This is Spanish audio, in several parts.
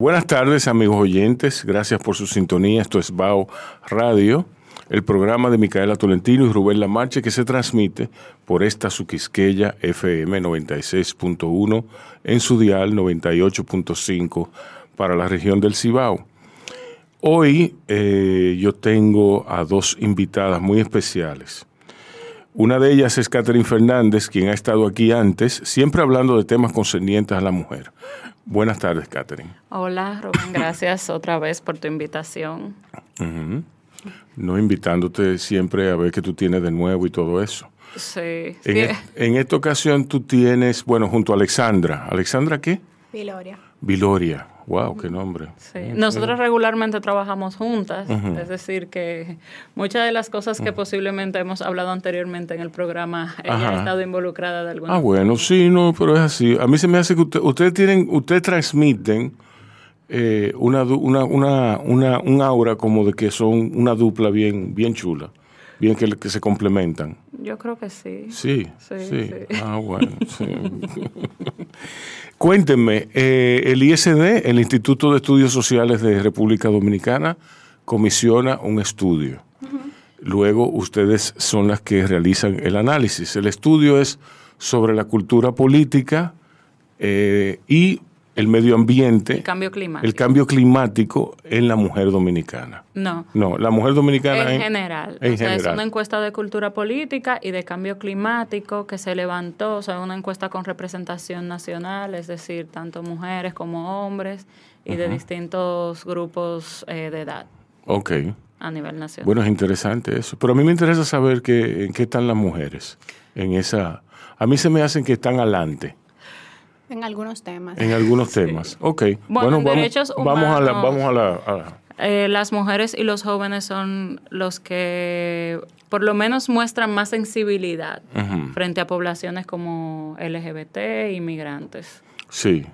Buenas tardes, amigos oyentes. Gracias por su sintonía. Esto es BAO Radio, el programa de Micaela Tolentino y Rubén Lamarche que se transmite por esta Suquisqueya FM 96.1 en su dial 98.5 para la región del Cibao. Hoy eh, yo tengo a dos invitadas muy especiales. Una de ellas es Catherine Fernández, quien ha estado aquí antes, siempre hablando de temas concernientes a la mujer. Buenas tardes, Catherine. Hola, Rubén, gracias otra vez por tu invitación. No invitándote siempre a ver qué tú tienes de nuevo y todo eso. Sí. En, e- en esta ocasión tú tienes, bueno, junto a Alexandra. ¿Alexandra qué? Viloria. Viloria. Wow, qué nombre. Sí. Nosotros regularmente trabajamos juntas, es decir, que muchas de las cosas que posiblemente hemos hablado anteriormente en el programa, ella Ajá. ha estado involucrada de alguna Ah, bueno, sí, no, pero es así. A mí se me hace que usted- ustedes tienen, ustedes transmiten eh, una, una, una, una, un aura como de que son una dupla bien, bien chula, bien que, que se complementan. Yo creo que sí. Sí, sí. Sí, sí. Ah, bueno, sí. Cuéntenme, eh, el ISD, el Instituto de Estudios Sociales de República Dominicana, comisiona un estudio. Luego ustedes son las que realizan el análisis. El estudio es sobre la cultura política eh, y el medio ambiente, El cambio climático. el cambio climático en la mujer dominicana. No. No, la mujer dominicana En general. En o sea, es general. una encuesta de cultura política y de cambio climático que se levantó, o sea, una encuesta con representación nacional, es decir, tanto mujeres como hombres y de distintos grupos eh, de edad Ok. a nivel nacional. Bueno, es interesante eso. Pero a mí me interesa saber que, en qué están las mujeres. En esa. A mí se me hacen que están adelante En algunos temas. en algunos temas. Ok. Bueno, en vamos, vamos a la, vamos a la, a la- Eh, las mujeres y los jóvenes son los que por lo menos muestran más sensibilidad frente a poblaciones como LGBT, inmigrantes. Sí.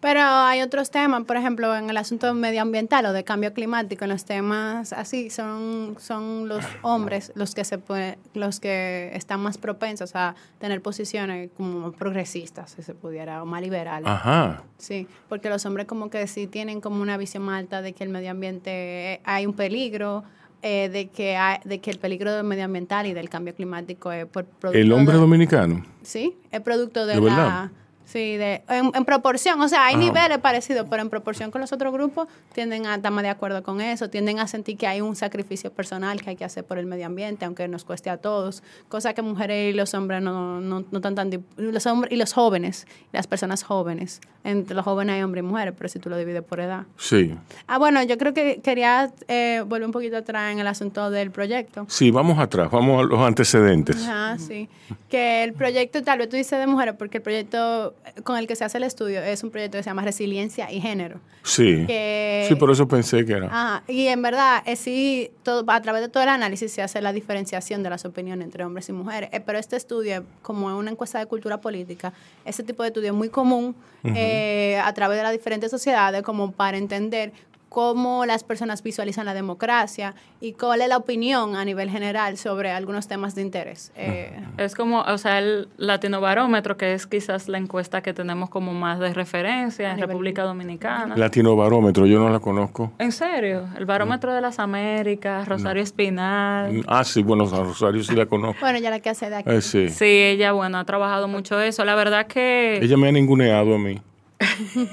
Pero hay otros temas, por ejemplo, en el asunto medioambiental o de cambio climático, en los temas así, son, son los hombres los que se puede, los que están más propensos a tener posiciones como progresistas, si se pudiera, o más liberales. Ajá. Sí, porque los hombres como que sí tienen como una visión más alta de que el medio ambiente eh, hay un peligro, eh, de, que hay- de que el peligro del medioambiental y del cambio climático es por producto El hombre de- dominicano. Sí, es producto de, ¿De la... verdad? Sí, de, en, en proporción, o sea, hay Ajá. niveles parecidos, pero en proporción con los otros grupos tienden a estar más de acuerdo con eso, tienden a sentir que hay un sacrificio personal que hay que hacer por el medio ambiente, aunque nos cueste a todos, cosa que mujeres y los hombres no, no, no están tan... di- Los hombres y los jóvenes, las personas jóvenes, entre los jóvenes hay hombres y mujeres, pero si tú lo divides por edad. Sí. Ah, bueno, yo creo que quería eh, volver un poquito atrás en el asunto del proyecto. Sí, vamos atrás, vamos a los antecedentes. Ajá, sí. Que el proyecto, tal vez tú dices de mujeres, porque el proyecto con el que se hace el estudio es un proyecto que se llama Resiliencia y Género. Sí. Que- Sí, por eso pensé que era. Ajá, y en verdad, es sí, todo, a través de todo el análisis se hace la diferenciación de las opiniones entre hombres y mujeres. Eh, pero este estudio, como es una encuesta de cultura política, ese tipo de estudio es muy común eh, a través de las diferentes sociedades, como para entender cómo las personas visualizan la democracia y cuál es la opinión a nivel general sobre algunos temas de interés. Eh, Es como, o sea, el Latino Barómetro, que es quizás la encuesta que tenemos como más de referencia en República Dominicana. Latino Barómetro, yo no la conozco. ¿En serio? El Barómetro de las Américas, Rosario Espinal. Ah, sí, bueno, a Rosario sí la conozco. Bueno, ya la que hace de aquí. Eh, sí. Sí, ella, bueno, ha trabajado mucho eso. La verdad que... Ella me ha ninguneado a mí.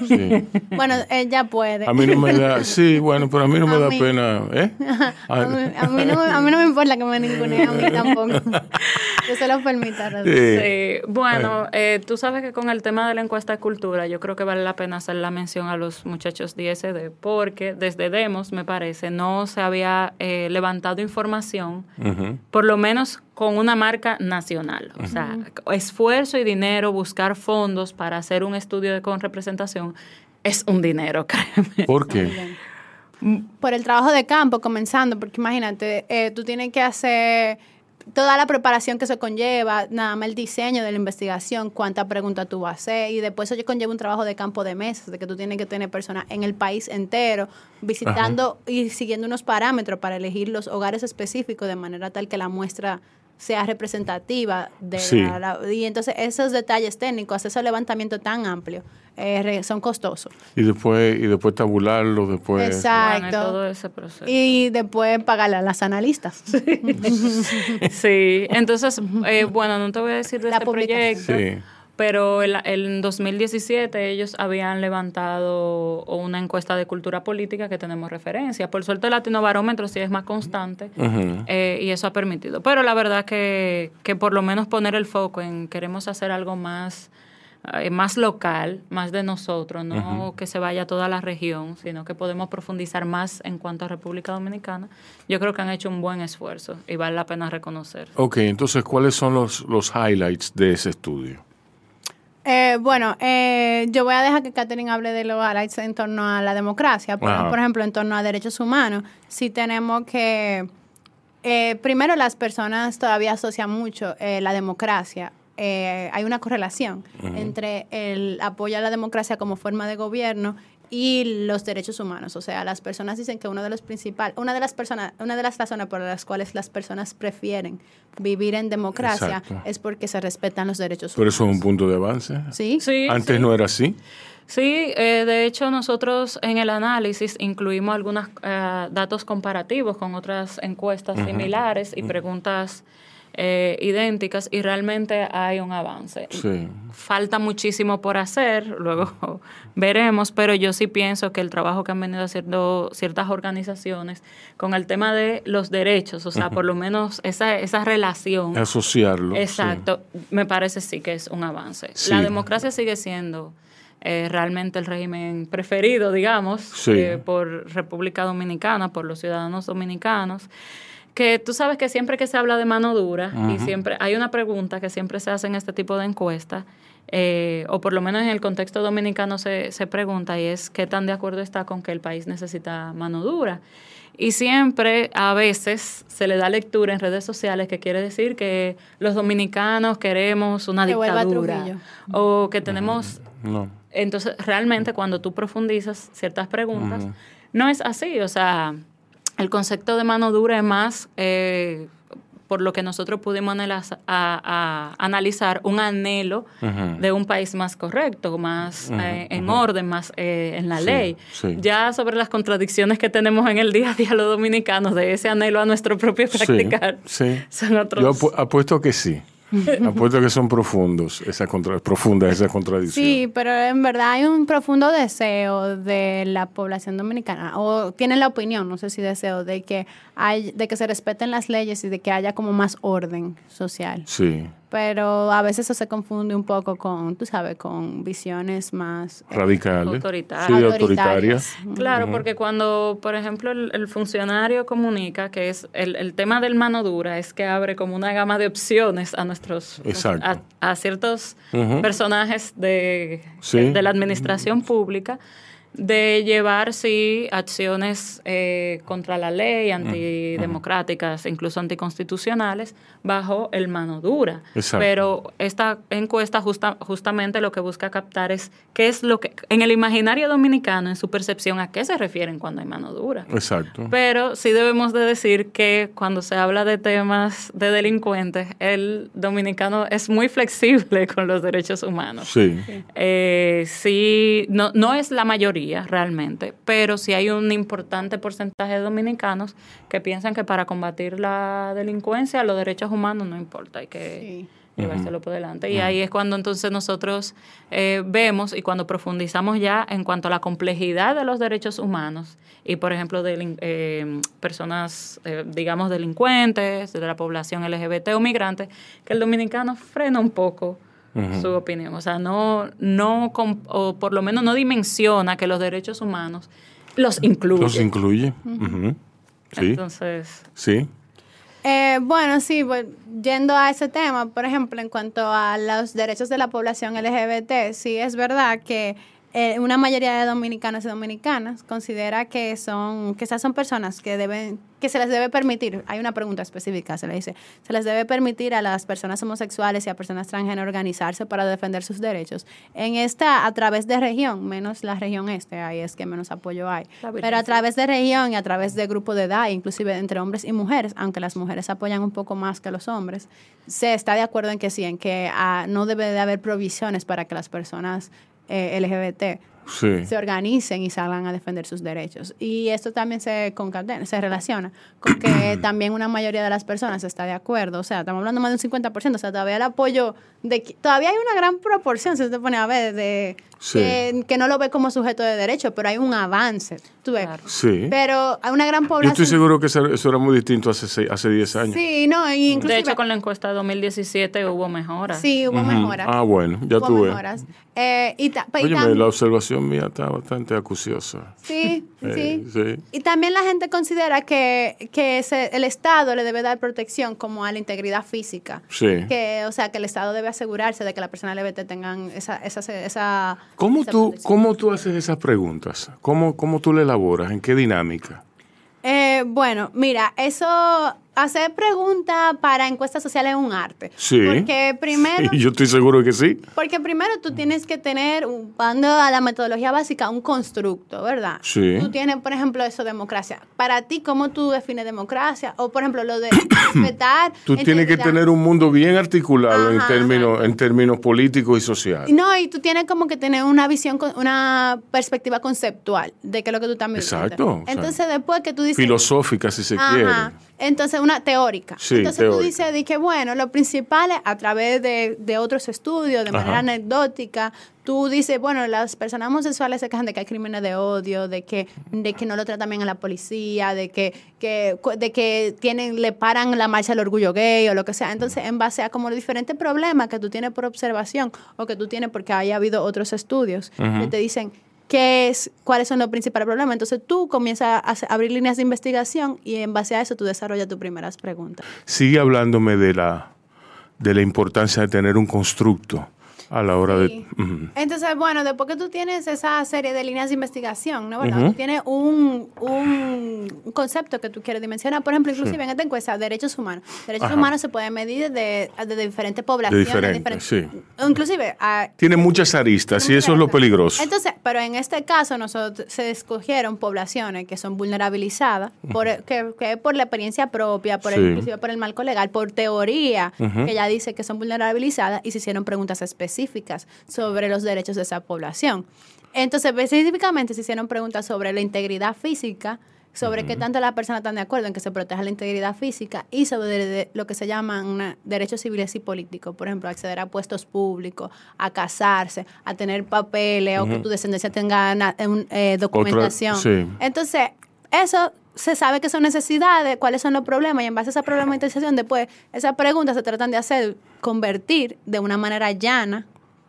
Sí. Bueno, ella puede. A mí no me da, sí, bueno, pero a mí no me A da mí. pena, ¿eh? A mí, a mí no, me- a mí no me importa que me ningune, a mí tampoco. Yo se lo permito. Sí. Sí, bueno, eh, tú sabes que con el tema de la encuesta de cultura, yo creo que vale la pena hacer la mención a los muchachos de ISD, porque desde Demos, me parece, no se había eh, levantado información, por lo menos con una marca nacional. O sea, esfuerzo y dinero, buscar fondos para hacer un estudio de, con representación, es un dinero, créeme. ¿Por qué? Por el trabajo de campo, comenzando, porque imagínate, eh, tú tienes que hacer toda la preparación que se conlleva, nada más el diseño de la investigación, cuántas preguntas tú vas a hacer, y después eso conlleva un trabajo de campo de mesas, de que tú tienes que tener personas en el país entero, visitando y siguiendo unos parámetros para elegir los hogares específicos de manera tal que la muestra sea representativa de Sí. la, la- y entonces esos detalles técnicos, ese levantamiento tan amplio, eh, re- son costosos. Y después, y después tabularlo, después... Exacto. Bueno, y todo ese proceso. Y después pagarle a las analistas. Sí, entonces, eh, bueno, no te voy a decir de La este publicación. proyecto, Sí. pero el- en 2017 ellos habían levantado una encuesta de cultura política que tenemos referencia. Por suerte el Latino Barómetro sí es más constante eh, y eso ha permitido. Pero la verdad que, que por lo menos poner el foco en queremos hacer algo más eh, más local, más de nosotros, no que se vaya a toda la región, sino que podemos profundizar más en cuanto a República Dominicana. Yo creo que han hecho un buen esfuerzo y vale la pena reconocer. Ok, entonces, ¿cuáles son los, los highlights de ese estudio? Eh, bueno, eh, yo voy a dejar que Catherine hable de los highlights en torno a la democracia. Por, ejemplo, en torno a derechos humanos, sí tenemos que... eh, primero, las personas todavía asocian mucho eh, la democracia. Eh, hay una correlación entre el apoyo a la democracia como forma de gobierno y los derechos humanos. O sea, las personas dicen que uno de los principales, una de las personas, una de las razones por las cuales las personas prefieren vivir en democracia Exacto. es porque se respetan los derechos Pero eso es humanos. un punto de avance. Sí. Sí, Antes sí. no era así. Sí, eh, de hecho nosotros en el análisis incluimos algunos datos comparativos con otras encuestas similares y preguntas eh, idénticas y realmente hay un avance. Sí. Falta muchísimo por hacer, luego veremos, pero yo sí pienso que el trabajo que han venido haciendo ciertas organizaciones con el tema de los derechos, o sea, por lo menos esa, esa relación. Asociarlo. sí. Exacto, me parece sí que es un avance. Sí. La democracia sigue siendo eh, realmente el régimen preferido, digamos, Sí. eh, por República Dominicana, por los ciudadanos dominicanos. Que tú sabes que siempre que se habla de mano dura, y siempre hay una pregunta que siempre se hace en este tipo de encuestas, eh, o por lo menos en el contexto dominicano se, se pregunta, y es qué tan de acuerdo está con que el país necesita mano dura. Y siempre, a veces, se le da lectura en redes sociales que quiere decir que los dominicanos queremos una Que dictadura. O que tenemos No. entonces, realmente cuando tú profundizas ciertas preguntas, no es así. O sea, el concepto de mano dura es más, eh, por lo que nosotros pudimos a- a- analizar, un anhelo de un país más correcto, más eh, en orden, más eh, en la Sí, ley. sí. Ya sobre las contradicciones que tenemos en el día a día los dominicanos, de ese anhelo a nuestro propio practicar, sí. son otros... Yo apu- apuesto que sí. apuesto que son profundos, esa contra profunda esa contradicción. Sí, pero en verdad hay un profundo deseo de la población dominicana, o tienen la opinión, no sé si deseo, de que hay, de que se respeten las leyes y de que haya como más orden social. Sí. Pero a veces eso se confunde un poco con, tú sabes, con visiones más eh, Radicales. Autoritarias. Sí, autoritarias. Claro, porque cuando, por ejemplo, el, el funcionario comunica que es el, el tema del mano dura, es que abre como una gama de opciones a nuestros Exacto. a, a ciertos personajes de, Sí. de, de la administración pública de llevar sí acciones eh, contra la ley, antidemocráticas, incluso anticonstitucionales, bajo el mano dura. Exacto. Pero esta encuesta justa- justamente lo que busca captar es qué es lo que, en el imaginario dominicano, en su percepción, a qué se refieren cuando hay mano dura. Exacto. Pero sí debemos de decir que cuando se habla de temas de delincuentes, el dominicano es muy flexible con los derechos humanos. Sí. Eh, sí, no, no es la mayoría realmente, pero sí hay un importante porcentaje de dominicanos que piensan que para combatir la delincuencia los derechos humanos no importa, hay que Sí. llevárselo por delante. Y ahí es cuando entonces nosotros eh, vemos y cuando profundizamos ya en cuanto a la complejidad de los derechos humanos y, por ejemplo, de eh, personas, eh, digamos, delincuentes, de la población LGBT o migrantes, que el dominicano frena un poco su opinión. O sea, no, no o por lo menos no dimensiona que los derechos humanos los incluye. Los incluye. Sí. Entonces, sí. Eh, bueno, sí, pues, yendo a ese tema, por ejemplo, en cuanto a los derechos de la población LGBT, sí es verdad que eh, una mayoría de dominicanos y dominicanas considera que son que esas son personas que deben que se les debe permitir, hay una pregunta específica, se le dice, se les debe permitir a las personas homosexuales y a personas transgénero organizarse para defender sus derechos. En esta, a través de región, menos la región este, ahí es que menos apoyo hay, pero a través de región y a través de grupo de edad, inclusive entre hombres y mujeres, aunque las mujeres apoyan un poco más que los hombres, se está de acuerdo en que sí, en que ah, no debe de haber provisiones para que las personas eh, LGBT se organicen y salgan a defender sus derechos. Y esto también se concatena, se relaciona con que también una mayoría de las personas está de acuerdo. O sea, estamos hablando más de un 50%, o sea, todavía el apoyo de todavía hay una gran proporción, si se pone a ver, de que, no lo ve como sujeto de derecho, pero hay un avance. ¿tú ves? Sí. Pero hay una gran población. Yo estoy seguro que eso era muy distinto hace, hace 10 años. Sí, no, inclusive, De hecho, con la encuesta de 2017 hubo mejoras. Sí, hubo mejoras. Ah, bueno, ya tuve. Mejoras. Eh, y Oye, la observación mía está bastante acuciosa. Sí, sí. sí. Y también la gente considera que, que el Estado le debe dar protección como a la integridad física. Sí. Que, o sea, que el Estado debe asegurarse de que las personas LGBT tengan esa... esa, esa ¿Cómo, tú, ¿Cómo tú haces esas preguntas? ¿Cómo, ¿Cómo tú le elaboras? ¿En qué dinámica? Eh, bueno, mira, eso hacer preguntas para encuestas sociales es un arte. Sí. Porque primero. yo estoy seguro que sí. Porque primero tú tienes que tener, cuando a la metodología básica, un constructo, ¿verdad? Sí. Tú tienes, por ejemplo, eso, democracia. Para ti, ¿cómo tú defines democracia? O, por ejemplo, lo de respetar. tú tienes que tener un mundo bien articulado en términos, en términos políticos y sociales. No, y tú tienes como que tener una visión, una perspectiva conceptual de qué es lo que tú mirando. Exacto. Entonces, después que tú dices. Filosófica, si se quiere. Entonces, una teórica. Entonces tú dices de que, bueno, lo principal es a través de, de otros estudios, de manera anecdótica, tú dices, bueno, las personas homosexuales se quejan de que hay crímenes de odio, de que, de que no lo tratan bien a la policía, de que, que, de que tienen, le paran la marcha del orgullo gay o lo que sea. Entonces, en base a como los diferentes problemas que tú tienes por observación o que tú tienes porque haya habido otros estudios que te dicen, qué es, cuáles son los principales problemas. Entonces tú comienzas a abrir líneas de investigación y en base a eso tú desarrollas tus primeras preguntas. Sigue hablándome de la, de la importancia de tener un constructo a la hora de... Entonces, bueno, después que tú tienes esa serie de líneas de investigación, ¿no? ¿verdad? Tú tienes un, un, concepto que tú quieres dimensionar. Por ejemplo, inclusive en esta encuesta, derechos humanos. Derechos humanos se pueden medir de, de diferentes poblaciones. De diferentes, sí. Inclusive... Tiene muchas aristas y eso es lo peligroso. Entonces, pero en este caso nosotros se escogieron poblaciones que son vulnerabilizadas, por, que, por la experiencia propia, por el, inclusive por el marco legal, por teoría, que ya dice que son vulnerabilizadas y se hicieron preguntas específicas sobre los derechos de esa población. Entonces, específicamente se hicieron preguntas sobre la integridad física, sobre qué tanto las personas están de acuerdo en que se proteja la integridad física y sobre lo que se llaman derechos civiles y políticos, por ejemplo, acceder a puestos públicos, a casarse, a tener papeles o que tu descendencia tenga eh, documentación. Entonces, eso se sabe que son necesidades, cuáles son los problemas y en base a esa problematización después esas preguntas se tratan de hacer, convertir de una manera llana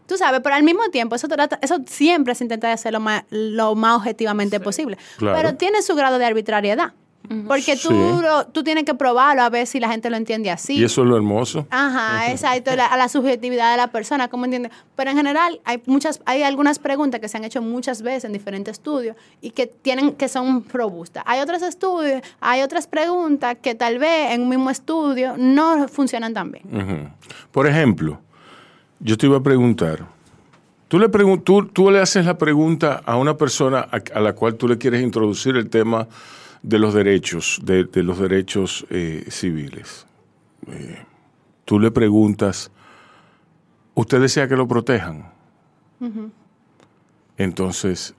Tú sabes, pero al mismo tiempo, eso, eso siempre se intenta hacer lo más, lo más objetivamente posible. Pero tiene su grado de arbitrariedad. Porque tú, tú tienes que probarlo a ver si la gente lo entiende así. Y eso es lo hermoso. Ajá, exacto, a la subjetividad de la persona, ¿cómo entiende? Pero en general hay muchas, hay algunas preguntas que se han hecho muchas veces en diferentes estudios y que tienen, que son robustas. Hay otros estudios, hay otras preguntas que tal vez en un mismo estudio no funcionan tan bien. Por ejemplo, yo te iba a preguntar, tú le, tú, le haces la pregunta a una persona a, la cual tú le quieres introducir el tema de los derechos, de, los derechos eh, civiles. Eh, tú le preguntas, ¿usted desea que lo protejan? Entonces...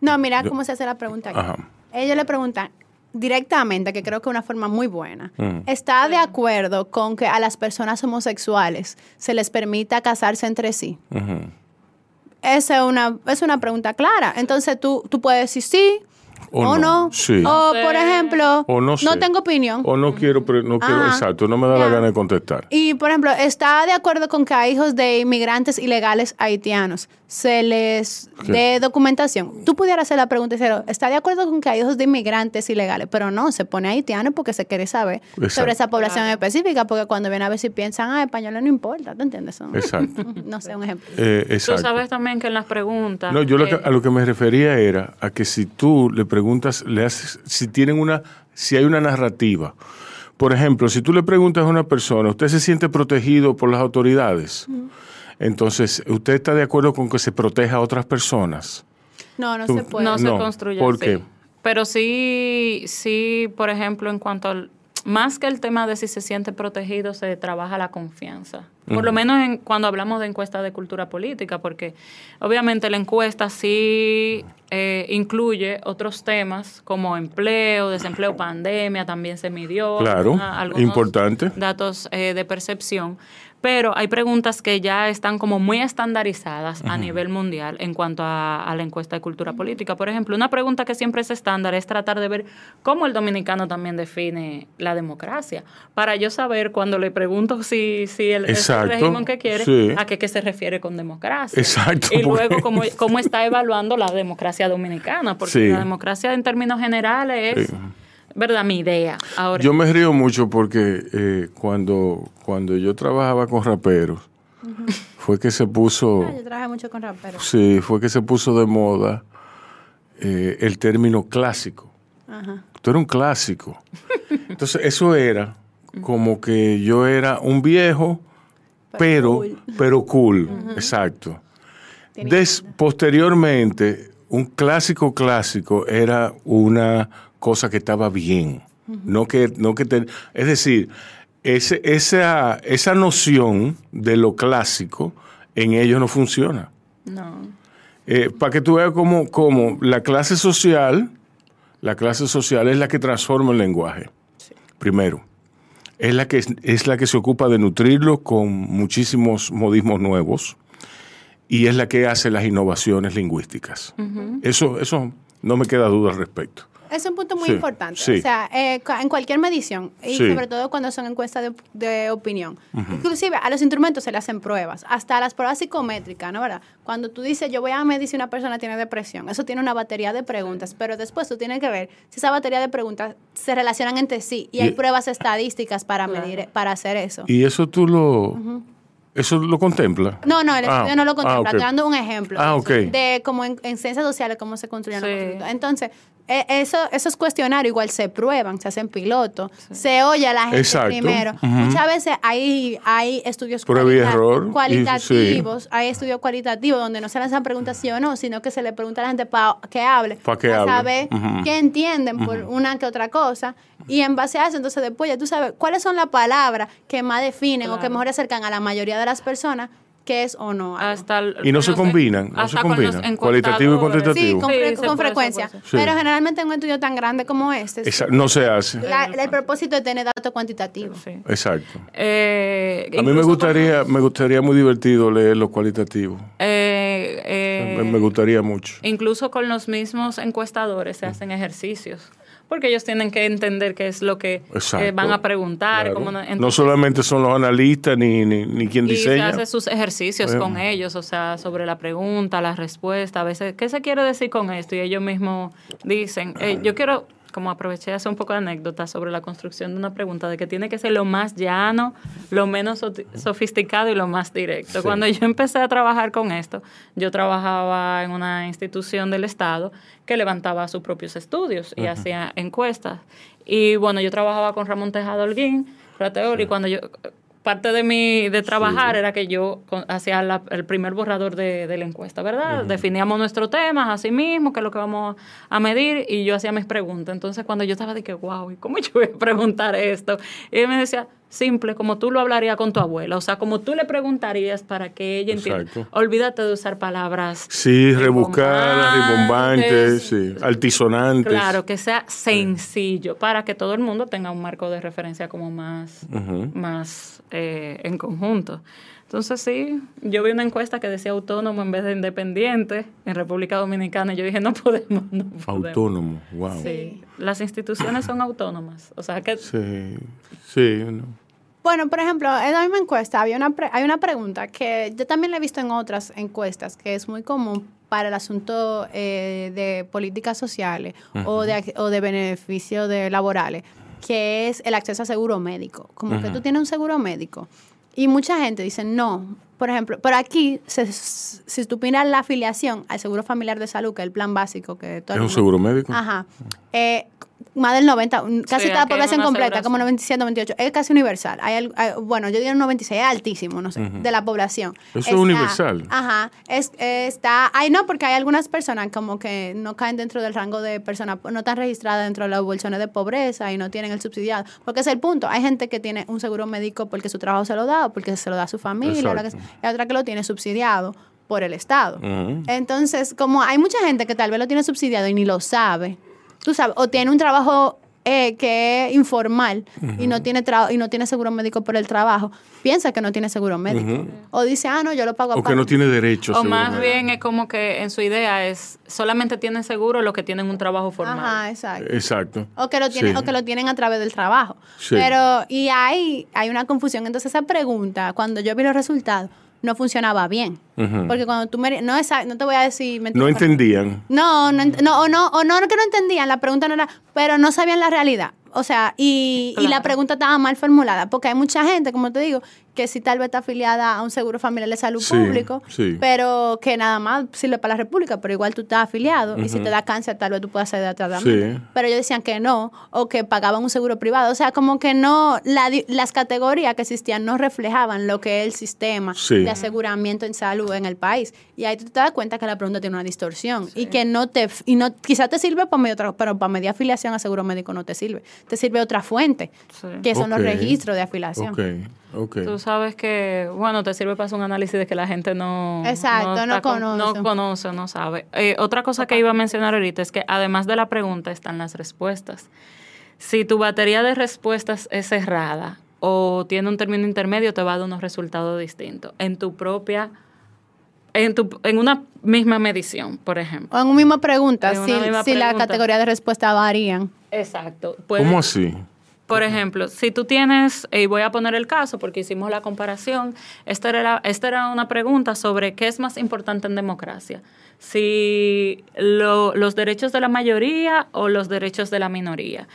No, mira cómo se hace la pregunta. Aquí. Ellos le preguntan, directamente, que creo que es una forma muy buena, mm. está de acuerdo con que a las personas homosexuales se les permita casarse entre sí. Esa es una, es una pregunta clara. Entonces tú, tú puedes decir sí, O O, no, no. sí. O, por ejemplo, O no sé. tengo opinión. O no quiero, pre- no quiero, Ajá. exacto, no me da la gana de contestar. Y, por ejemplo, está de acuerdo con que a hijos de inmigrantes ilegales haitianos se les ¿Qué? dé documentación. Tú pudieras hacer la pregunta y decir, ¿está de acuerdo con que a hijos de inmigrantes ilegales? Pero no, se pone haitiano porque se quiere saber Exacto. sobre esa población Claro. específica, porque cuando vienen a ver si piensan, ah, españoles no importa, ¿tú entiendes? Exacto. no sé, un ejemplo. Eh, Tú sabes también que en las preguntas... No, yo lo que- eh, a lo que me refería era a que si tú le preguntas, le haces, si tienen una, si hay una narrativa. Por ejemplo, si tú le preguntas a una persona, ¿usted se siente protegido por las autoridades? Entonces, ¿usted está de acuerdo con que se proteja a otras personas? No, no Tú- se puede. no se construye ¿por así. qué? Pero sí, sí, por ejemplo, en cuanto al, más que el tema de si se siente protegido, se trabaja la confianza. Por lo menos en, cuando hablamos de encuesta de cultura política, porque obviamente la encuesta sí eh, incluye otros temas como empleo, desempleo, pandemia, también se midió. Claro, algunos importante. Datos eh, de percepción. Pero hay preguntas que ya están como muy estandarizadas a nivel mundial en cuanto a, a la encuesta de cultura política. Por ejemplo, una pregunta que siempre es estándar es tratar de ver cómo el dominicano también define la democracia. Para yo saber cuando le pregunto si, si el, es el Exacto, régimen que quiere, sí. a qué, qué se refiere con democracia. Exacto, Y porque- luego cómo, cómo está evaluando la democracia dominicana. Porque Sí. la democracia en términos generales es, Sí. ¿verdad? Mi idea. Ahora, Yo me río mucho porque eh, cuando, cuando yo trabajaba con raperos, fue que se puso... Ah, yo trabajé mucho con raperos. Sí, fue que se puso de moda eh, el término clásico. Ajá. Tú eres un clásico. Entonces, eso era como que yo era un viejo, pero, cool. pero cool. Exacto. Des- posteriormente, un clásico clásico era una cosa que estaba bien. No que, no que es decir, ese, esa, esa noción de lo clásico en ellos no funciona. no. para que tú veas cómo, cómo la clase social, la clase social es la que transforma el lenguaje. Primero, es la que es la que se ocupa de nutrirlo con muchísimos modismos nuevos y es la que hace las innovaciones lingüísticas. Eso, eso no me queda duda al respecto. Es un punto muy Sí, importante. sí. O sea, eh, en cualquier medición, y Sí. sobre todo cuando son encuestas de, de opinión. Inclusive a los instrumentos se le hacen pruebas, hasta las pruebas psicométricas, ¿no? ¿verdad? Cuando tú dices, yo voy a medir si una persona tiene depresión, eso tiene una batería de preguntas, pero después tú tienes que ver si esa batería de preguntas se relacionan entre sí. Y, hay Y- pruebas estadísticas para Claro. medir, para hacer eso. Y eso tú lo, eso lo contempla. No, no, el Ah, estudio no lo ah, contempla. ok. Estoy dando un ejemplo Ah, de, cómo en, en ciencias sociales cómo se construyen los. Entonces, eso, esos cuestionarios igual se prueban, se hacen pilotos, se oye a la gente Exacto. primero. Muchas veces hay, hay estudios Prueba y cualita- error, y- cualitativos, hay estudios cualitativos donde no se lanzan preguntas sí o no, sino que se le pregunta a la gente para que hable, Pa' que para hable. saber qué entienden por una que otra cosa. Y en base a eso, entonces después ya tú sabes cuáles son las palabras que más definen o que mejor acercan a la mayoría de las personas qué es o no. algo. Hasta el- Y no se combinan, no hasta se combinan. Cualitativo y cuantitativo. Sí, con, Sí, fre- se con puede, se frecuencia. Sí. Pero generalmente en un estudio tan grande como este, no se hace. la- el propósito es tener datos cuantitativos. Sí. Exacto. Eh, A mí me gustaría, me gustaría muy divertido leer los cualitativos. eh, eh, me, me gustaría mucho. Incluso con los mismos encuestadores se hacen ejercicios. Porque ellos tienen que entender qué es lo que eh, van a preguntar. Claro. cómo no- no entonces- solamente son los analistas ni, ni, ni quien y se diseña. hace sus ejercicios Bueno. con ellos, o sea, sobre la pregunta, la respuesta, a veces, ¿qué se quiere decir con esto? Y ellos mismos dicen, eh, yo quiero, como aproveché de hacer un poco de anécdota sobre la construcción de una pregunta, de que tiene que ser lo más llano, lo menos so- sofisticado y lo más directo. Sí. Cuando yo empecé a trabajar con esto, yo trabajaba en una institución del Estado que levantaba sus propios estudios y hacía encuestas. Y bueno, yo trabajaba con Ramón Tejado Holguín, Rateol, y cuando yo parte de mi de trabajar Sí. era que yo hacía la- el primer borrador de, de la encuesta, ¿verdad? Definíamos nuestros temas así mismo, qué es lo que vamos a medir, y yo hacía mis preguntas. Entonces, cuando yo estaba de que, wow, ¿y cómo yo voy a preguntar esto? Y él me decía, simple, como tú lo hablarías con tu abuela, o sea, como tú le preguntarías para que ella entienda. Exacto. Olvídate de usar palabras. Sí, rebuscadas, rimbombantes, sí, altisonantes. Claro, que sea sencillo para que todo el mundo tenga un marco de referencia como más, más eh, en conjunto. Entonces sí, yo vi una encuesta que decía autónomo en vez de independiente en República Dominicana y yo dije, no podemos, no podemos. Autónomo, wow. Sí, las instituciones son autónomas, o sea que... Sí, sí. No. Bueno, por ejemplo, en la misma encuesta había una hay una pregunta que yo también la he visto en otras encuestas, que es muy común para el asunto eh, de políticas sociales o, de, o de beneficios de laborales, que es el acceso a seguro médico. Como que tú tienes un seguro médico y mucha gente dice, no, por ejemplo, por aquí, si tú miras la afiliación al Seguro Familiar de Salud, que es el plan básico que todo ¿Es un seguro médico? Ajá. Eh, más del 90, casi toda la población completa, como 97, 98, es casi universal. Hay, bueno, yo diría un 96, es altísimo, no sé, de la población. Eso es universal. Ajá, es, está, ay no, porque hay algunas personas como que no caen dentro del rango de personas, no están registradas dentro de las bolsones de pobreza y no tienen el subsidiado, porque es el punto. Hay gente que tiene un seguro médico porque su trabajo se lo da o porque se lo da a su familia, y otra que lo tiene subsidiado por el Estado. Entonces, como hay mucha gente que tal vez lo tiene subsidiado y ni lo sabe, tú sabes, o tiene un trabajo eh, que es informal y no tiene y no tiene seguro médico por el trabajo, piensa que no tiene seguro médico. O dice, ah, no, yo lo pago O que no tiene derecho. O más bien es como que en su idea es, solamente tienen seguro los que tienen un trabajo formal. Ajá, exacto. Exacto. O que lo tienen, o que lo tienen a través del trabajo. Pero, y ahí hay una confusión. Entonces esa pregunta, cuando yo vi los resultados, no funcionaba bien. Porque cuando tú me... No, no te voy a decir... no entendían. No, no, no, o no, o no que no entendían, la pregunta no era... Pero no sabían la realidad. O sea, y, y la pregunta estaba mal formulada, porque hay mucha gente, como te digo, que si tal vez está afiliada a un seguro familiar de salud público, pero que nada más sirve para la República, pero igual tú estás afiliado y si te da cáncer tal vez tú puedas hacer de tratamiento. Pero ellos decían que no, o que pagaban un seguro privado. O sea, como que no, las categorías que existían no reflejaban lo que es el sistema de aseguramiento en salud en el país. Y ahí tú te das cuenta que la pregunta tiene una distorsión y que no te, y no, quizás te sirve para medio, pero para media afiliación a seguro médico no te sirve. Te sirve otra fuente, que son los registros de afiliación. Tú sabes que, bueno, te sirve para hacer un análisis de que la gente no... Exacto, no, conoce. no conoce, no sabe. Eh, otra cosa que iba a mencionar ahorita es que además de la pregunta están las respuestas. Si tu batería de respuestas es cerrada o tiene un término intermedio, te va a dar unos resultados distintos. En tu propia... En, tu, en una misma medición, por ejemplo. O en una misma pregunta, si, si la categoría de respuesta varían. Exacto. ¿Cómo así? Por ejemplo, si tú tienes, y voy a poner el caso porque hicimos la comparación, esta era, esta era una pregunta sobre qué es más importante en democracia, si los derechos de la mayoría o los derechos de la minoría.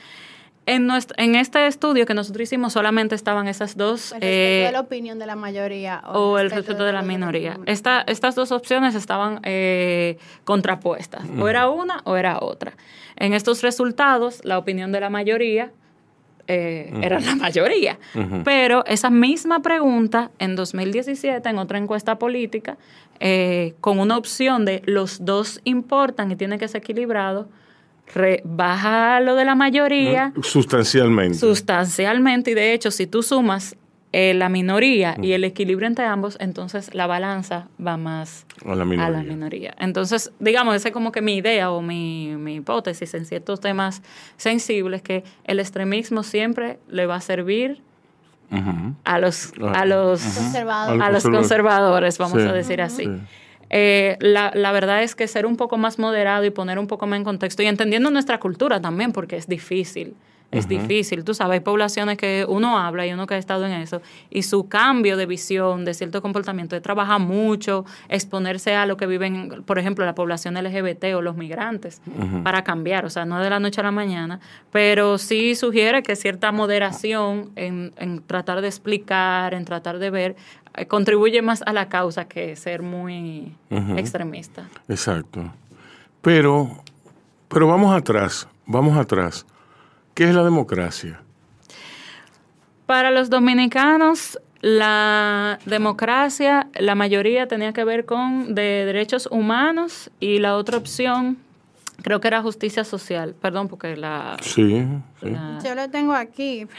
En, en este estudio que nosotros hicimos solamente estaban esas dos... El de la opinión de la mayoría o, el respeto, de, la minoría. Esta, estas dos opciones estaban eh, contrapuestas. O era una o era otra. En estos resultados, la opinión de la mayoría eh, eran la mayoría. Pero esa misma pregunta en 2017, en otra encuesta política, eh, con una opción de los dos importan y tiene que ser equilibrado, baja lo de la mayoría. Sustancialmente. Sustancialmente. Y de hecho, si tú sumas eh, la minoría y el equilibrio entre ambos, entonces la balanza va más a la minoría. Entonces, digamos, esa es como que mi idea o mi, hipótesis en ciertos temas sensibles, que el extremismo siempre le va a servir a los, a los, conservadores. a los conservadores, vamos a decir así. Eh, la, la, verdad es que ser un poco más moderado y poner un poco más en contexto y entendiendo nuestra cultura también, porque es difícil es difícil. Tú sabes, hay poblaciones que uno habla y uno que ha estado en eso, y su cambio de visión, de cierto comportamiento, de trabajar mucho, exponerse a lo que viven, por ejemplo, la población LGBT o los migrantes, para cambiar. O sea, no de la noche a la mañana, pero sí sugiere que cierta moderación en, tratar de explicar, en tratar de ver, eh, contribuye más a la causa que ser muy extremista. Exacto. Pero, pero vamos atrás, vamos atrás. ¿Qué es la democracia? Para los dominicanos, la democracia, la mayoría tenía que ver con de derechos humanos y la otra opción creo que era justicia social. Perdón, porque la... Sí, Yo lo tengo aquí.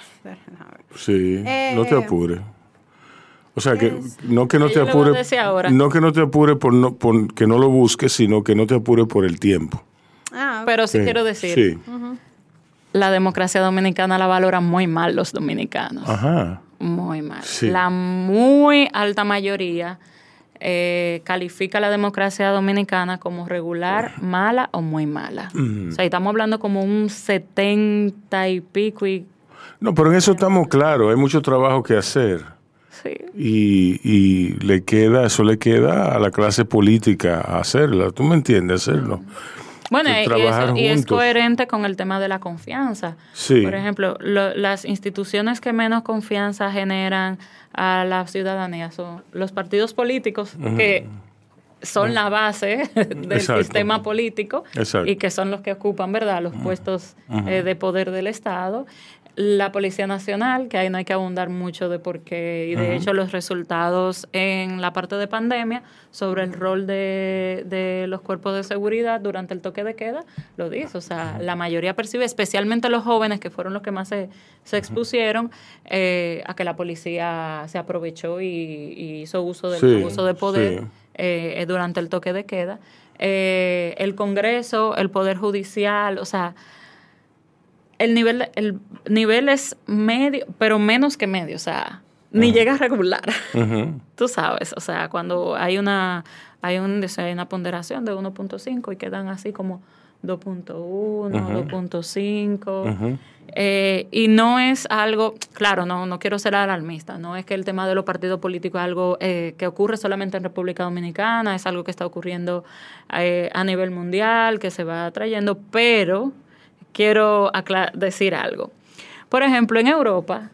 Sí, no te eh, apures. O sea, que no que no te apure, no que no te apure por, no, que no lo busques, sino que no te apure por el tiempo. Ah, Pero sí, quiero decir. Sí la democracia dominicana la valoran muy mal los dominicanos. Ajá. Muy mal. La muy alta mayoría eh, califica la democracia dominicana como regular, mala o muy mala. O sea, estamos hablando como un 70 y pico y... No, pero en eso estamos claros, hay mucho trabajo que hacer. Sí. Y, y, le queda, eso le queda a la clase política hacerla, ¿tú me entiendes? Hacerlo. Bueno, y, es, coherente con el tema de la confianza. Por ejemplo, las instituciones que menos confianza generan a la ciudadanía son los partidos políticos que son la base del sistema político y que son los que ocupan, ¿verdad?, los puestos eh, de poder del Estado la Policía Nacional, que ahí no hay que abundar mucho de por qué, y de hecho los resultados en la parte de pandemia sobre el rol de, de, los cuerpos de seguridad durante el toque de queda, lo dice, o sea, la mayoría percibe, especialmente los jóvenes, que fueron los que más se, se expusieron, eh, a que la policía se aprovechó y, hizo uso del uso de poder eh, durante el toque de queda. Eh, el Congreso, el Poder Judicial, o sea, el nivel, el nivel es medio, pero menos que medio, o sea, ni llega a regular. Tú sabes, o sea, cuando hay una, hay, un, hay una ponderación de 1.5 y quedan así como 2.1, 2.5. Eh, y no es algo, claro, no, no quiero ser alarmista, no es que el tema de los partidos políticos es algo eh, que ocurre solamente en República Dominicana, es algo que está ocurriendo eh, a nivel mundial, que se va trayendo, pero quiero decir algo. Por ejemplo, en Europa,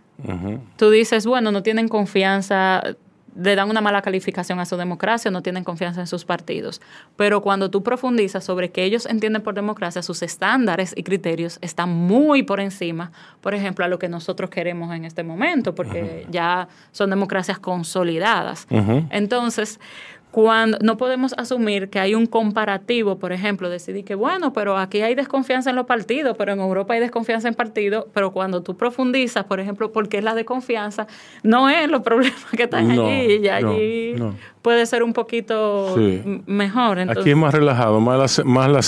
tú dices, bueno, no tienen confianza, le dan una mala calificación a su democracia, no tienen confianza en sus partidos. Pero cuando tú profundizas sobre qué ellos entienden por democracia, sus estándares y criterios están muy por encima, por ejemplo, a lo que nosotros queremos en este momento, porque ya son democracias consolidadas. Entonces, cuando no podemos asumir que hay un comparativo, por ejemplo, decidir que bueno, pero aquí hay desconfianza en los partidos, pero en Europa hay desconfianza en partidos, pero cuando tú profundizas, por ejemplo, por qué es la desconfianza, no es los problemas que están allí, y allí puede ser un poquito mejor. aquí es más relajado, más la, más la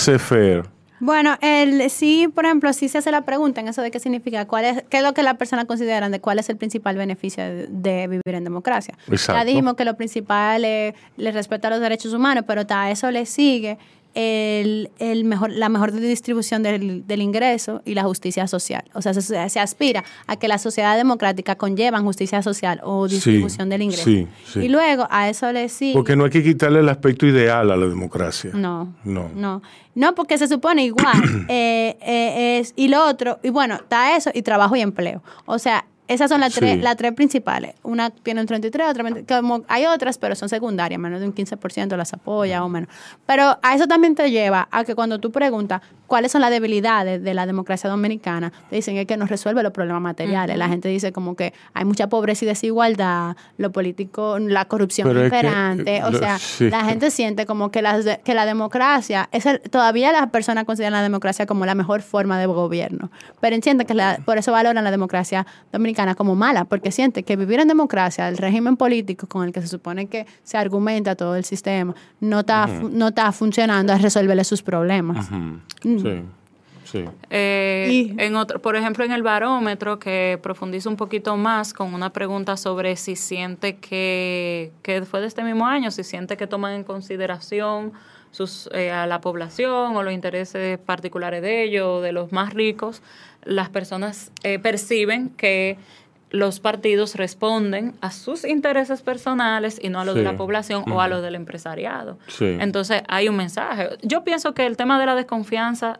bueno, el, sí, por ejemplo, sí se hace la pregunta en eso de qué significa, cuál es, qué es lo que las personas consideran de cuál es el principal beneficio de, vivir en democracia. Ya dijimos que lo principal es, le respeta los derechos humanos, pero a eso le sigue el, el mejor, la mejor distribución del, del, ingreso y la justicia social. O sea, se, se, aspira a que la sociedad democrática conllevan justicia social o distribución del ingreso. Y luego a eso le sigue... Porque no hay que quitarle el aspecto ideal a la democracia. No. No. No, no porque se supone igual. Eh, eh, es, y lo otro, y bueno, está eso y trabajo y empleo. O sea, esas son las, tres, las tres principales. Una tiene un 33, otra como hay otras, pero son secundarias, menos de un 15% las apoya o menos. Pero a eso también te lleva a que cuando tú preguntas cuáles son las debilidades de la democracia dominicana, te dicen que no resuelve los problemas materiales. La gente dice como que hay mucha pobreza y desigualdad, lo político, la corrupción imperante. o sea, la gente siente como que la, que la democracia, es todavía las personas consideran la democracia como la mejor forma de gobierno. Pero entienden que por eso valoran la democracia dominicana como mala, porque siente que vivir en democracia, el régimen político con el que se supone que se argumenta todo el sistema, no está, no está funcionando a resolverle sus problemas. Mm. Sí. Sí. Eh, en otro, por ejemplo, en el barómetro, que profundiza un poquito más con una pregunta sobre si siente que, que fue de este mismo año, si siente que toman en consideración sus, eh, a la población o los intereses particulares de ellos, de los más ricos, las personas eh, perciben que los partidos responden a sus intereses personales y no a los de la población o a los del empresariado. Entonces hay un mensaje. Yo pienso que el tema de la desconfianza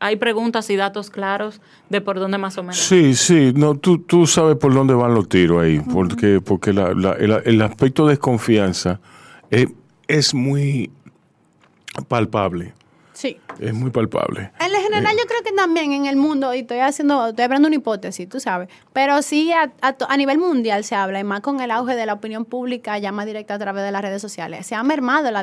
hay preguntas y datos claros de por dónde más o menos. Sí, sí, no, tú, tú sabes por dónde van los tiros ahí, porque, porque el, aspecto de desconfianza es, es muy palpable. Es muy palpable. En general, yo creo que también en el mundo, y estoy haciendo, estoy hablando una hipótesis, tú sabes, pero sí a, a, nivel mundial se habla, y más con el auge de la opinión pública, ya más directa a través de las redes sociales, se ha mermado la,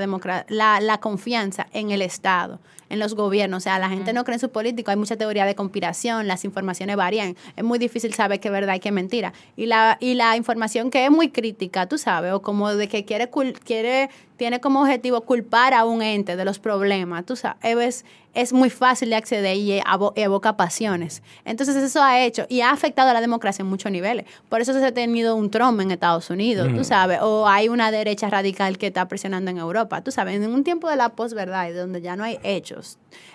la, la confianza en el Estado, en los gobiernos. O sea, la gente no cree en sus políticos, hay mucha teoría de conspiración, las informaciones varían, es muy difícil saber qué es verdad y qué es mentira. Y la, y la información que es muy crítica, tú sabes, o como de que quiere, quiere tiene como objetivo culpar a un ente de los problemas, tú sabes, es muy fácil de acceder y evoca pasiones. Entonces eso ha hecho y ha afectado a la democracia en muchos niveles. Por eso se ha tenido un Trump en Estados Unidos, tú sabes, o hay una derecha radical que está presionando en Europa, tú sabes, en un tiempo de la posverdad, donde ya no hay hechos,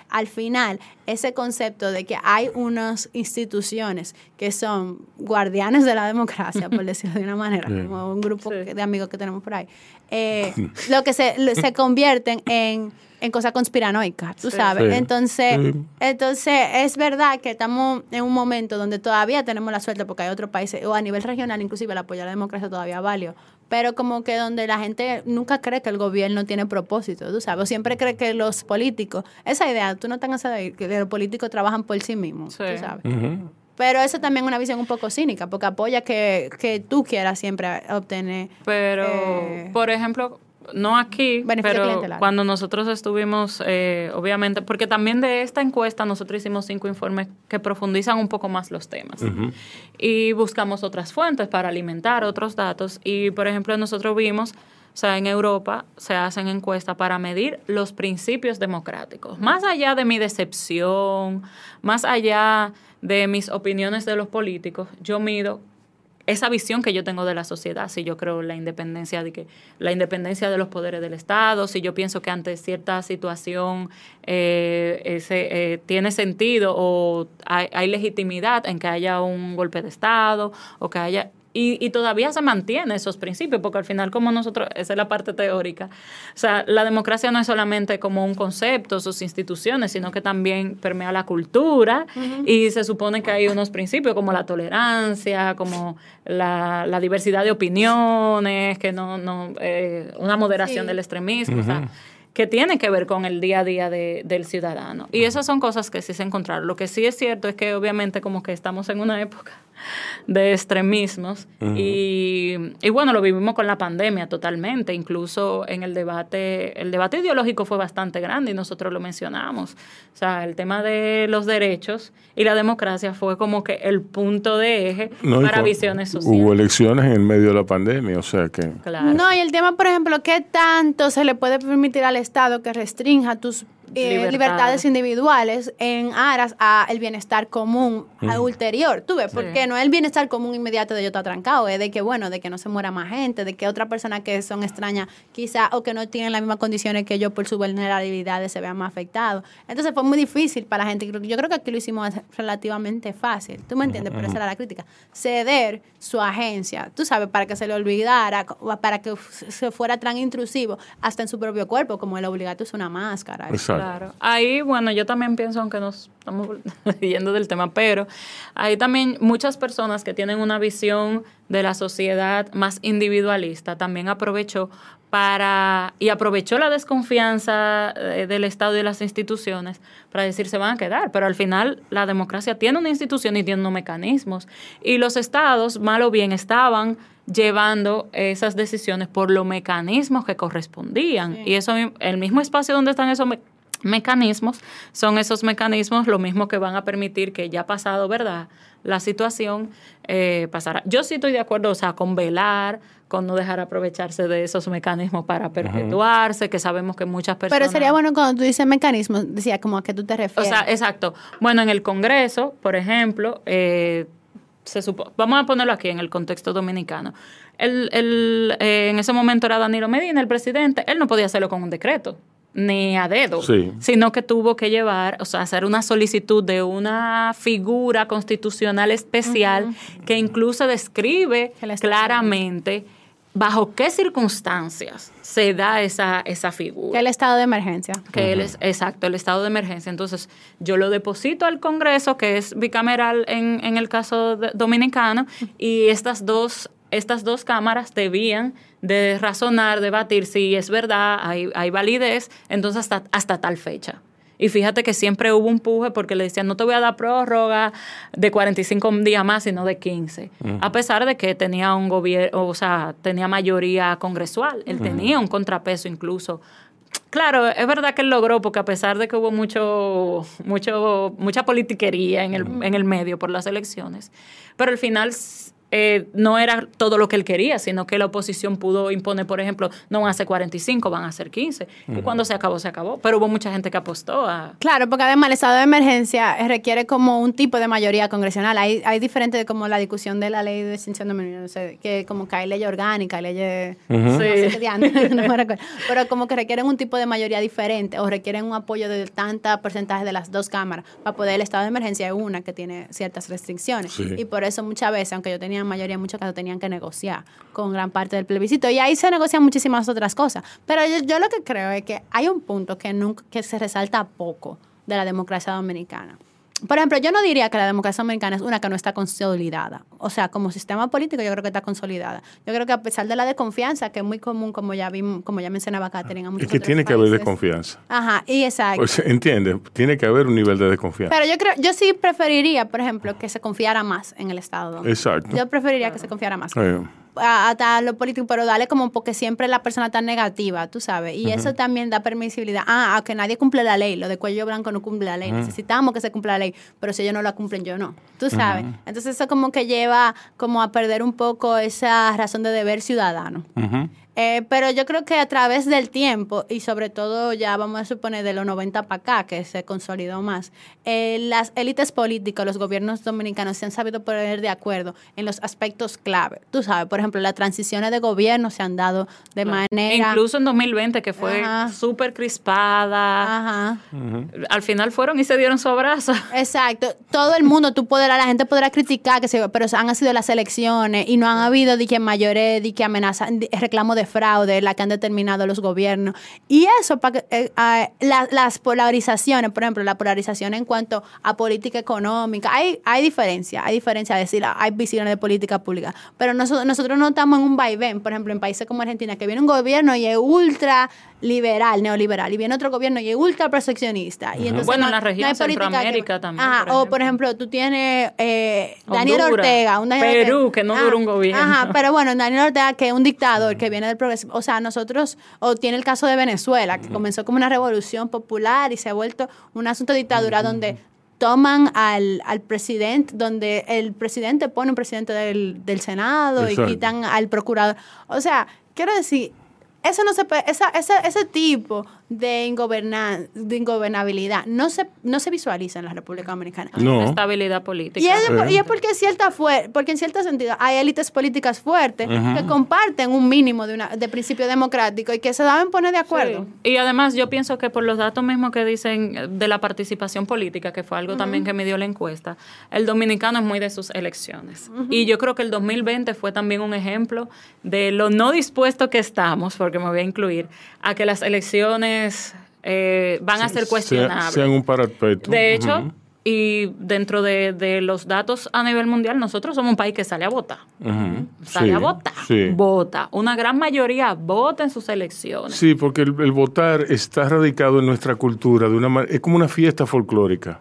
al final ese concepto de que hay unas instituciones que son guardianes de la democracia, por decirlo de una manera, como un grupo de amigos que tenemos por ahí, eh, lo que se, se convierten en en cosas conspiranoicas, tú sabes. Entonces, entonces, es verdad que estamos en un momento donde todavía tenemos la suerte, porque hay otros países, o a nivel regional, inclusive el apoyo a la democracia todavía valió, pero como que donde la gente nunca cree que el gobierno tiene propósito, tú sabes, o siempre cree que los políticos, esa idea, tú no tengas de que los políticos trabajan por sí mismos, tú sabes. Pero eso también es una visión un poco cínica, porque apoya que, que tú quieras siempre obtener. Pero, eh, por ejemplo, no aquí, pero cuando nosotros estuvimos, eh, obviamente, porque también de esta encuesta nosotros hicimos cinco informes que profundizan un poco más los temas. Y buscamos otras fuentes para alimentar otros datos. Y, por ejemplo, nosotros vimos, o sea, en Europa se hacen encuestas para medir los principios democráticos, más allá de mi decepción, más allá de mis opiniones de los políticos, yo mido esa visión que yo tengo de la sociedad, si yo creo la independencia de que la independencia de los poderes del Estado, si yo pienso que ante cierta situación eh, ese, eh, tiene sentido o hay, hay, legitimidad en que haya un golpe de Estado o que haya y, y, todavía se mantiene esos principios, porque al final como nosotros, esa es la parte teórica, o sea, la democracia no es solamente como un concepto, sus instituciones, sino que también permea la cultura y se supone que hay unos principios como la tolerancia, como la, la diversidad de opiniones, que no, no eh, una moderación del extremismo, o sea, que tiene que ver con el día a día de, del ciudadano. Y esas son cosas que sí se encontraron. Lo que sí es cierto es que obviamente como que estamos en una época de extremismos. y, y, bueno, lo vivimos con la pandemia totalmente. Incluso en el debate, el debate ideológico fue bastante grande y nosotros lo mencionamos. O sea, el tema de los derechos y la democracia fue como que el punto de eje para visiones sociales. Hubo elecciones en el medio de la pandemia, o sea que... No, y el tema, por ejemplo, ¿qué tanto se le puede permitir al Estado que restrinja tus eh, libertades. individuales en aras a el bienestar común ulterior. Tú ves, porque no es el bienestar común inmediato de yo estar trancado, es de que, bueno, de que no se muera más gente, de que otra persona que son extrañas quizá o que no tienen las mismas condiciones que yo por su vulnerabilidad se vean más afectados. Entonces fue muy difícil para la gente. Yo creo que aquí lo hicimos relativamente fácil. ¿Tú me entiendes? Por esa era la crítica. Ceder su agencia, tú sabes, para que se le olvidara, para que se fuera tan intrusivo hasta en su propio cuerpo, como el obligatorio es una máscara. Claro. Ahí, bueno, yo también pienso, aunque nos estamos yendo del tema, pero hay también muchas personas que tienen una visión de la sociedad más individualista, también aprovechó para, y aprovechó la desconfianza eh, del Estado y de las instituciones para decir se van a quedar, pero al final la democracia tiene una institución y tiene unos mecanismos, y los estados, mal o bien, estaban llevando esas decisiones por los mecanismos que correspondían. Y eso, el mismo espacio donde están esos mecanismos, mecanismos, son esos mecanismos lo mismo que van a permitir que ya pasado, ¿verdad? La situación eh, pasará. Yo sí estoy de acuerdo, o sea, con velar, con no dejar aprovecharse de esos mecanismos para perpetuarse, que sabemos que muchas personas... Pero sería bueno cuando tú dices mecanismos, decía, como a qué tú te refieres. O sea, exacto. Bueno, en el Congreso, por ejemplo, eh, se vamos a ponerlo aquí en el contexto dominicano. El, el, eh, en ese momento era Danilo Medina, el presidente, él no podía hacerlo con un decreto ni a dedo, sino que tuvo que llevar, o sea, hacer una solicitud de una figura constitucional especial que incluso describe claramente bajo qué circunstancias se da esa, esa figura. El estado de emergencia. Que él es, exacto, el estado de emergencia. Entonces, yo lo deposito al Congreso, que es bicameral en, en el caso dominicano, y estas dos, estas dos cámaras debían de razonar, debatir si es verdad, hay, hay validez, entonces hasta, hasta tal fecha. Y fíjate que siempre hubo un puje porque le decían, no te voy a dar prórroga de 45 días más, sino de 15. A pesar de que tenía un gobierno, o sea, tenía mayoría congresual. Él tenía un contrapeso incluso. Claro, es verdad que él logró, porque a pesar de que hubo mucho, mucho, mucha politiquería en el, en el medio por las elecciones, pero al final eh, no era todo lo que él quería, sino que la oposición pudo imponer, por ejemplo, no van a ser 45, van a ser 15. Y cuando se acabó, se acabó. Pero hubo mucha gente que apostó a... Claro, porque además el estado de emergencia requiere como un tipo de mayoría congresional. Hay, hay diferente como la discusión de la ley de extinción de no sé, que como que hay leyes orgánicas, hay leyes... no sé qué no me recuerdo. Pero como que requieren un tipo de mayoría diferente o requieren un apoyo de tanta porcentaje de las dos cámaras para poder el estado de emergencia es una que tiene ciertas restricciones. Y por eso muchas veces, aunque yo tenía mayoría en muchos casos tenían que negociar con gran parte del plebiscito. Y ahí se negocian muchísimas otras cosas. Pero yo, lo que creo es que hay un punto que, nunca, que se resalta poco de la democracia dominicana. Por ejemplo, yo no diría que la democracia dominicana es una que no está consolidada. O sea, como sistema político yo creo que está consolidada. Yo creo que a pesar de la desconfianza, que es muy común, como ya vimos, como ya mencionaba Catherine, Es que tiene que haber desconfianza. Ajá, y exacto. Pues, entiende, tiene que haber un nivel de desconfianza. Pero yo creo, yo sí preferiría, por ejemplo, que se confiara más en el Estado. Exacto. Yo preferiría que se confiara más hasta lo político, pero dale como porque siempre la persona está negativa, tú sabes. Y eso también da permisibilidad. Ah, a que nadie cumple la ley. Lo de cuello blanco no cumple la ley. Necesitamos que se cumpla la ley, pero si ellos no la cumplen, yo no. Tú sabes. Entonces eso como que lleva como a perder un poco esa razón de deber ciudadano. Eh, pero yo creo que a través del tiempo, y sobre todo ya vamos a suponer de los 90 para acá, que se consolidó más, eh, las élites políticas, los gobiernos dominicanos se han sabido poner de acuerdo en los aspectos clave. Tú sabes, por ejemplo, las transiciones de gobierno se han dado de manera... Incluso en 2020, que fue súper crispada. Ajá. Al final fueron y se dieron su abrazo. Exacto. Todo el mundo, tú podrás, la gente podrá criticar, que se, pero han sido las elecciones y no han habido de que mayores, de que amenazan, reclamo de fraude, la que han determinado los gobiernos. Y eso, para eh, las polarizaciones, por ejemplo, la polarización en cuanto a política económica, hay, hay diferencia, hay diferencia, es decir, hay visiones de política pública, pero nosotros, nosotros no estamos en un vaivén, por ejemplo, en países como Argentina, que viene un gobierno y es ultra liberal, neoliberal, y viene otro gobierno y es ultra proteccionista. y entonces bueno, en la región Centroamérica también. o por ejemplo, tú tienes eh, Daniel Ortega, un Perú, que no dura un gobierno. Ajá, pero bueno, Daniel Ortega, que es un dictador, que viene del. O sea, nosotros, o tiene el caso de Venezuela, que comenzó como una revolución popular y se ha vuelto un asunto de dictadura donde toman al, al, presidente, donde el presidente pone un presidente del, del Senado y quitan al procurador. O sea, quiero decir, eso no se puede, esa, ese tipo de, de ingobernabilidad no se, no se visualiza en la República Dominicana. No. Estabilidad política. Y es, y es porque, cierta porque en cierto sentido hay élites políticas fuertes que comparten un mínimo de, una, de principio democrático y que se deben poner de acuerdo. Y además yo pienso que por los datos mismos que dicen de la participación política, que fue algo también que me dio la encuesta, el dominicano es muy de sus elecciones. Y yo creo que el 2020 fue también un ejemplo de lo no dispuesto que estamos, porque me voy a incluir, a que las elecciones eh, van a ser cuestionables. Sean un parapeto. De hecho, y dentro de, los datos a nivel mundial, nosotros somos un país que sale a votar. Sale a votar. Vota. Una gran mayoría vota en sus elecciones. Sí, porque el, votar está radicado en nuestra cultura. de una Es como una fiesta folclórica.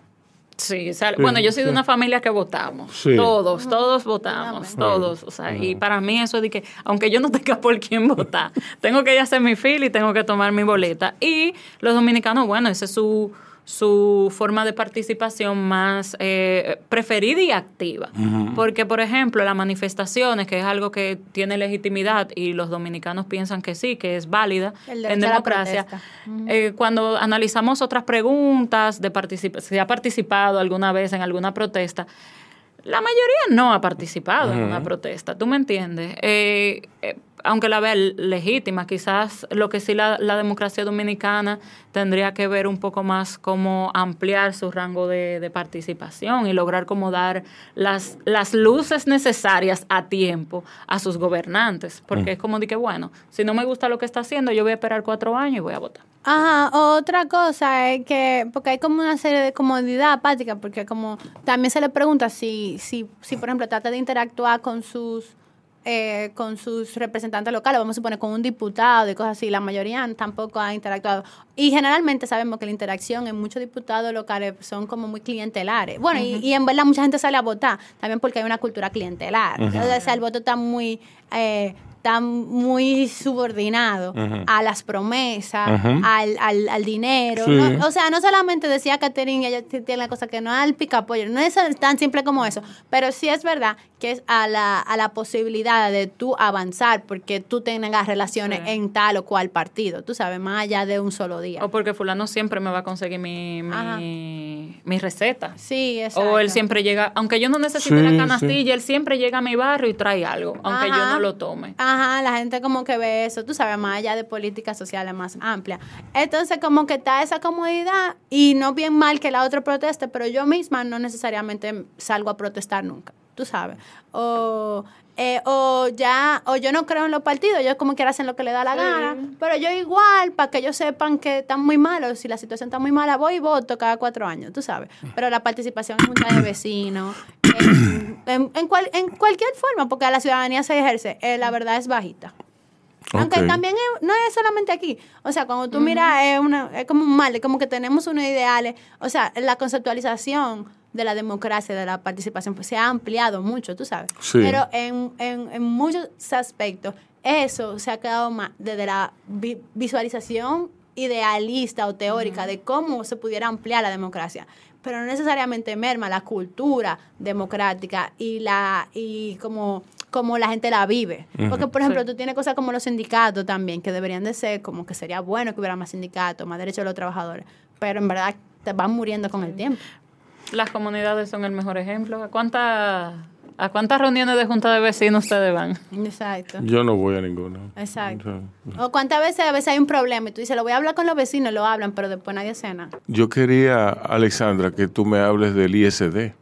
Sí, bueno, yo soy de una familia que votamos. Todos, todos votamos, todos. O sea, y para mí eso de que, aunque yo no tenga por quién votar, tengo que ir a hacer mi fila y tengo que tomar mi boleta. Y los dominicanos, bueno, ese es su su forma de participación más eh, preferida y activa. Porque, por ejemplo, las manifestaciones, que es algo que tiene legitimidad y los dominicanos piensan que sí, que es válida en democracia, eh, cuando analizamos otras preguntas de si ha participado alguna vez en alguna protesta, la mayoría no ha participado en una protesta, ¿tú me entiendes? Eh, aunque la vea legítima, quizás lo que sí la, democracia dominicana tendría que ver un poco más cómo ampliar su rango de, participación y lograr como dar las, las luces necesarias a tiempo a sus gobernantes, porque mm. es como de que, bueno, si no me gusta lo que está haciendo, yo voy a esperar cuatro años y voy a votar. Ajá, otra cosa es que, porque hay como una serie de comodidad apática, porque como también se le pregunta si, si, si por ejemplo, trata de interactuar con sus eh, con sus representantes locales, vamos a suponer con un diputado y cosas así, la mayoría tampoco ha interactuado. Y generalmente sabemos que la interacción en muchos diputados locales son como muy clientelares. Bueno, y, en verdad mucha gente sale a votar, también porque hay una cultura clientelar. o sea, el voto está muy... Eh, está muy subordinado a las promesas, al, al, al, dinero. O sea, no solamente decía Catherine, ella tiene la cosa que no al picapollo, no es tan simple como eso, pero sí es verdad que es a la, a la posibilidad de tú avanzar porque tú tengas relaciones en tal o cual partido, tú sabes, más allá de un solo día. O porque fulano siempre me va a conseguir mi, mi, mi receta. Sí, exacto. O él siempre llega, aunque yo no necesite la canastilla, él siempre llega a mi barrio y trae algo, aunque yo no lo tome. Ajá, la gente como que ve eso, tú sabes, más allá de políticas sociales más amplias. Entonces como que está esa comodidad y no bien mal que la otra proteste, pero yo misma no necesariamente salgo a protestar nunca tú sabes. O, eh, o ya, o yo no creo en los partidos, ellos como quiera hacen lo que le da la gana, pero yo igual, para que ellos sepan que están muy malos, si la situación está muy mala, voy y voto cada cuatro años, tú sabes. Pero la participación en junta de vecinos, en, en, cualquier forma, porque la ciudadanía se ejerce, eh, la verdad es bajita. Aunque también no es solamente aquí. O sea, cuando tú miras, es, una, es como un mal, es como que tenemos unos ideales. O sea, la conceptualización de la democracia, de la participación, pues se ha ampliado mucho, tú sabes. Pero en, en, muchos aspectos, eso se ha quedado más desde la visualización idealista o teórica de cómo se pudiera ampliar la democracia. Pero no necesariamente merma la cultura democrática y la y como como la gente la vive. Porque, por ejemplo, tú tienes cosas como los sindicatos también, que deberían de ser, como que sería bueno que hubiera más sindicatos, más derechos de los trabajadores, pero en verdad te van muriendo con el tiempo. Las comunidades son el mejor ejemplo. ¿A cuántas ¿A cuántas reuniones de junta de vecinos ustedes van? Exacto. Yo no voy a ninguna. Exacto. O, cuántas veces a veces hay un problema y tú dices, lo voy a hablar con los vecinos, lo hablan, pero después nadie cena. Yo quería, Alexandra, que tú me hables del ISD.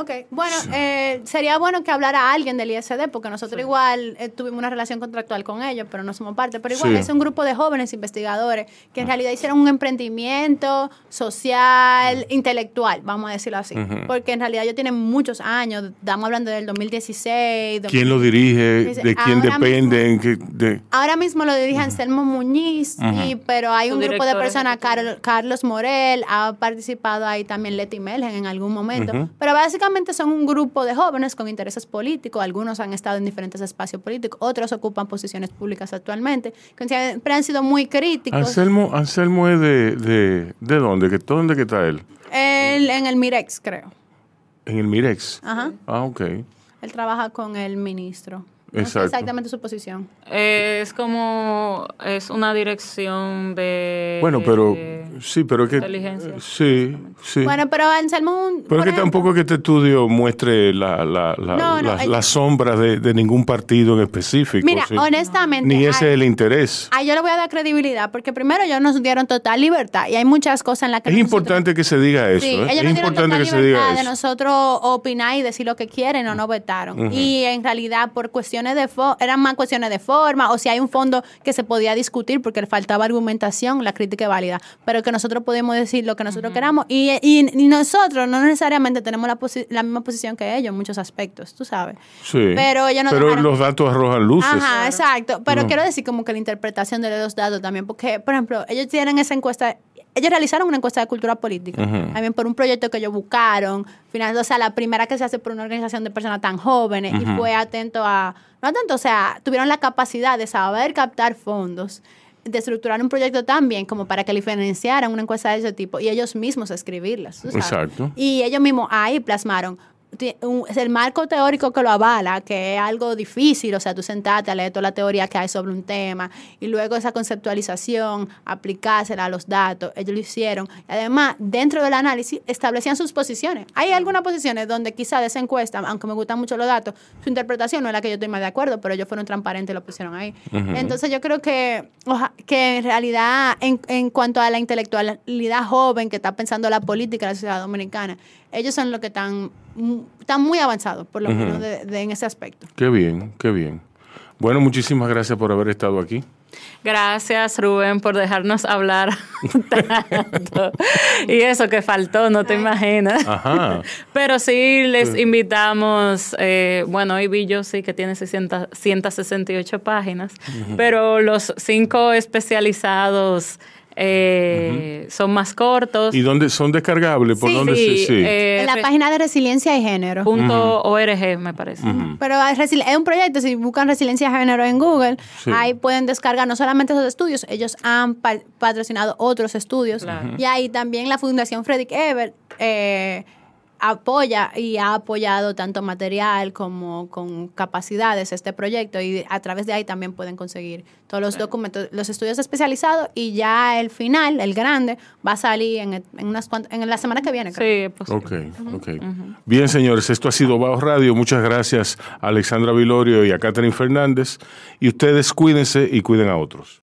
Ok, bueno, eh, sería bueno que hablara alguien del ISD, porque nosotros igual eh, tuvimos una relación contractual con ellos, pero no somos parte. Pero igual es un grupo de jóvenes investigadores que en ah. realidad hicieron un emprendimiento social, intelectual, vamos a decirlo así. Porque en realidad ellos tienen muchos años, estamos hablando del 2016. ¿Quién lo dirige? ¿De quién dependen? de... Ahora mismo lo dirige Anselmo Muñiz, y, pero hay un grupo de personas, Carlos Morel, ha participado ahí también Leti Melgen en algún momento. Pero básicamente son un grupo de jóvenes con intereses políticos, algunos han estado en diferentes espacios políticos, otros ocupan posiciones públicas actualmente, que siempre han sido muy críticos. Anselmo, Anselmo es de, de, de dónde? ¿Dónde que está él? él? En el Mirex, creo. ¿En el Mirex? Ajá. Ah, ok. Él trabaja con el ministro. exactamente su posición. es como, es una dirección de... Bueno, pero sí, pero que... Sí, sí. Bueno, pero Anselmo... Pero que tampoco que este estudio muestre la, la, la, sombra de, ningún partido en específico. Mira, honestamente... Ni ese es el interés. Ah, yo le voy a dar credibilidad, porque primero ellos nos dieron total libertad y hay muchas cosas en las que... Es importante que se diga eso. ¿eh? es importante que se diga eso. de nosotros opinar y decir lo que quieren o no vetaron. Y en realidad por cuestiones de... eran más cuestiones de forma o si hay un fondo que se podía discutir porque le faltaba argumentación, la crítica es válida. Pero que nosotros podemos decir lo que nosotros queramos y, y, nosotros no necesariamente tenemos la, la, misma posición que ellos en muchos aspectos, tú sabes. Sí. Pero, ellos no pero los datos arrojan luces. Ajá, exacto. Pero quiero decir como que la interpretación de los datos también, porque, por ejemplo, ellos tienen esa encuesta ellos realizaron una encuesta de cultura política, también por un proyecto que ellos buscaron, final, o sea, la primera que se hace por una organización de personas tan jóvenes y fue atento a, no atento, o sea, tuvieron la capacidad de saber captar fondos de estructurar un proyecto tan bien como para que diferenciaran una encuesta de ese tipo y ellos mismos escribirlas. Exacto. Y ellos mismos ahí plasmaron es el marco teórico que lo avala, que es algo difícil, o sea, tú sentarte a leer toda la teoría que hay sobre un tema y luego esa conceptualización, aplicársela a los datos, ellos lo hicieron. Además, dentro del análisis establecían sus posiciones. Hay algunas posiciones donde quizá de esa encuesta, aunque me gustan mucho los datos, su interpretación no es la que yo estoy más de acuerdo, pero ellos fueron transparentes y lo pusieron ahí. Entonces yo creo que, que en realidad, en, en cuanto a la intelectualidad joven que está pensando la política de la sociedad dominicana, ellos son los que están, están muy avanzados, por lo menos en ese aspecto. Qué bien, qué bien. Bueno, muchísimas gracias por haber estado aquí. Gracias, Rubén, por dejarnos hablar tanto. Y eso que faltó, no te imaginas. Ajá. Pero sí, les invitamos. Eh, bueno, hoy vi yo sí que tiene 168 páginas, pero los cinco especializados eh, son más cortos. ¿Y dónde son descargables? ¿Por Sí, dónde se- sí, eh, en la página de resiliencia y género. punto .org, me parece. Pero es un proyecto, si buscan resiliencia de género en Google, Sí. ahí pueden descargar no solamente esos estudios, ellos han pa- patrocinado otros estudios. Claro. Y ahí también la Fundación Frederick Ebert eh, apoya y ha apoyado tanto material como con capacidades este proyecto y a través de ahí también pueden conseguir todos los documentos, los estudios especializados y ya el final, el grande, va a salir en, en unas en la semana que viene. creo. Sí, es posible. Ok, ok. Bien, señores, esto ha sido Bajo Radio. Muchas gracias a Alexandra Vilorio y a Catherine Fernández. Y ustedes cuídense y cuiden a otros.